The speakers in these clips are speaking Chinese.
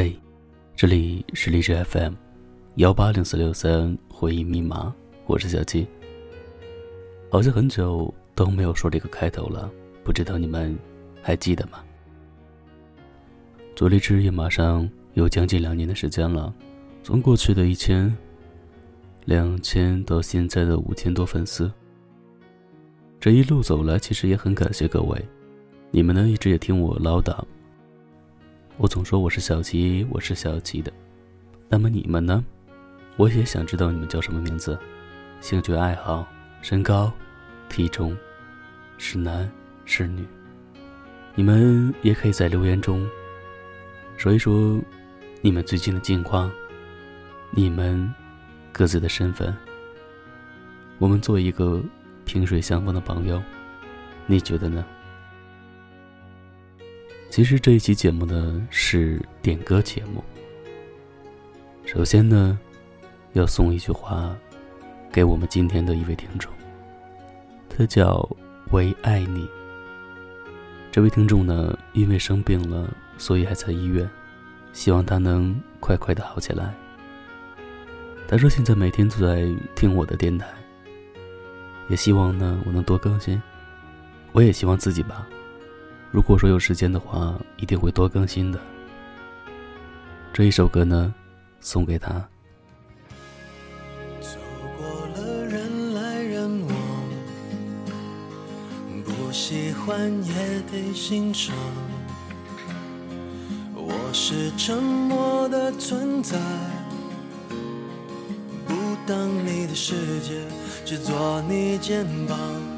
嘿，这里是荔枝 FM，幺八零四六三回忆密码，我是小七。好像很久都没有说这个开头了，不知道你们还记得吗？做荔枝也马上有将近两年的时间了，从过去的一千、两千到现在的五千多粉丝，这一路走来，其实也很感谢各位，你们呢一直也听我唠叨。我总说我是小七，我是小七的。那么你们呢？我也想知道你们叫什么名字，兴趣爱好、身高、体重，是男是女？你们也可以在留言中说一说你们最近的近况，你们各自的身份。我们做一个萍水相逢的朋友，你觉得呢？其实这一期节目呢是点歌节目。首先呢，要送一句话给我们今天的一位听众，他叫唯爱你。这位听众呢，因为生病了，所以还在医院，希望他能快快的好起来。他说现在每天都在听我的电台，也希望呢我能多更新，我也希望自己吧。如果说有时间的话，一定会多更新的。这一首歌呢，送给他。走过了人来人往，不喜欢也得欣赏。我是沉默的存在，不当你的世界，只做你肩膀。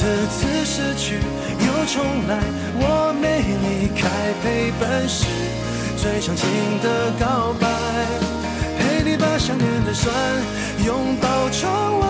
次次失去又重来，我没离开，陪伴是最长情的告白。陪你把想念的酸拥抱窗外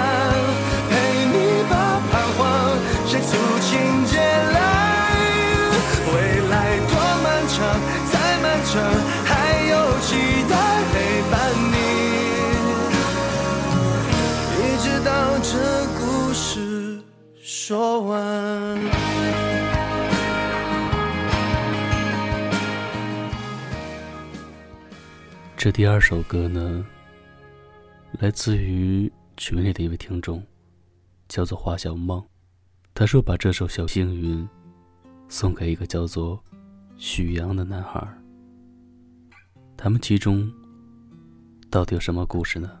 昨晚这第二首歌呢，来自于群里的一位听众，叫做花小梦，他说把这首小幸运送给一个叫做许阳的男孩。他们其中到底有什么故事呢？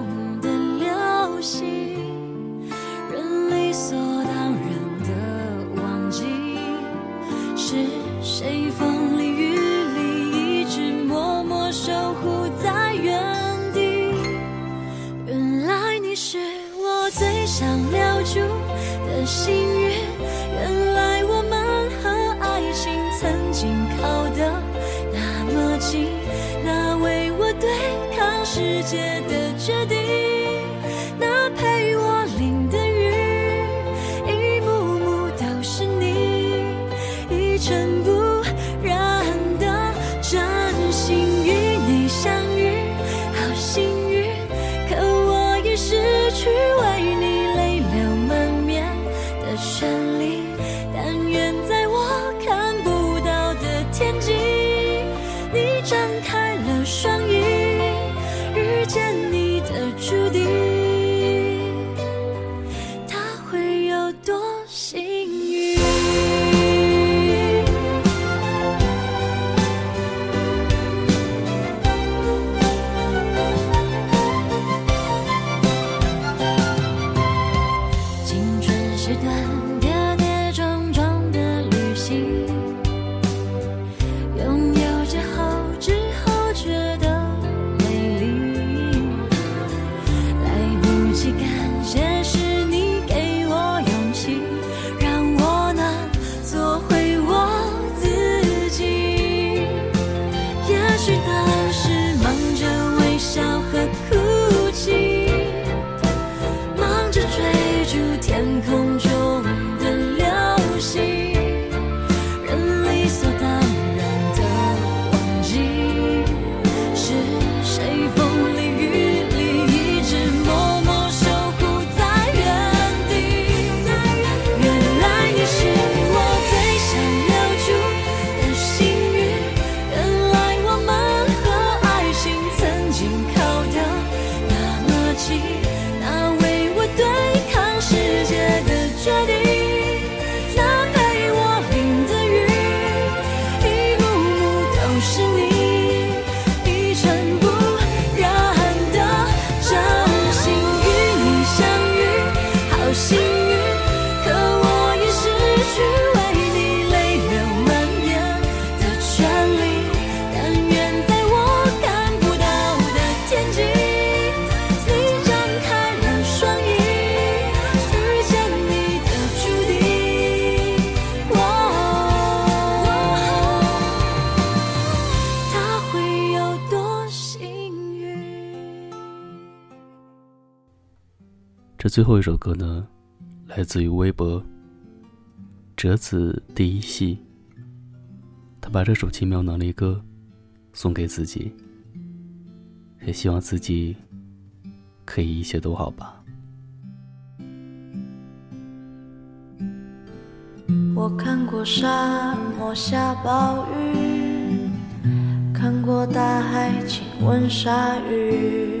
界这最后一首歌呢，来自于微博折子第一系。他把这首奇妙能力歌送给自己，也希望自己可以一切都好吧。我看过沙漠下暴雨，看过大海亲吻鲨鱼，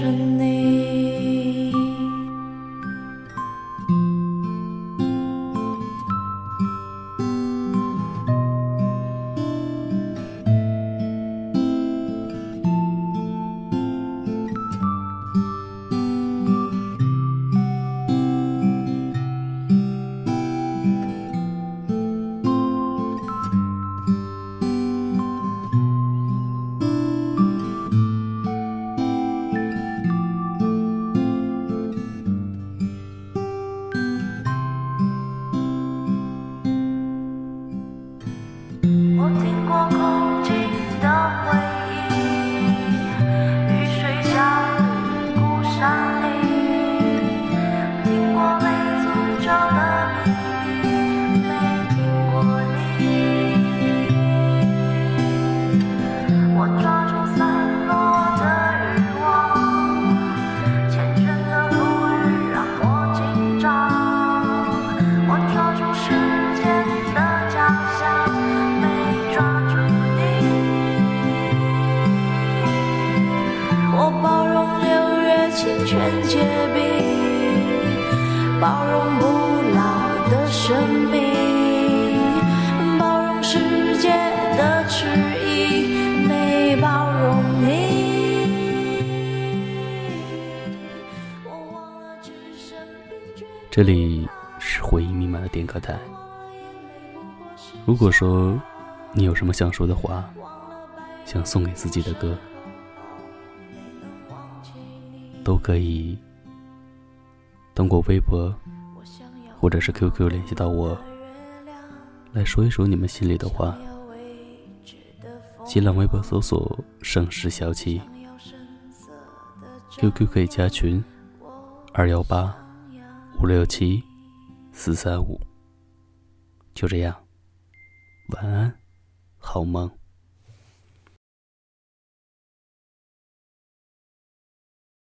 能世界的迟疑，没包容你。这里是回忆密码的点歌台。如果说你有什么想说的话，想送给自己的歌，都可以通过微博或者是 QQ 联系到我，来说一说你们心里的话。新浪微博搜索“盛世小七 ”，QQ 可以加群二幺八五六七四三五。就这样，晚安，好梦。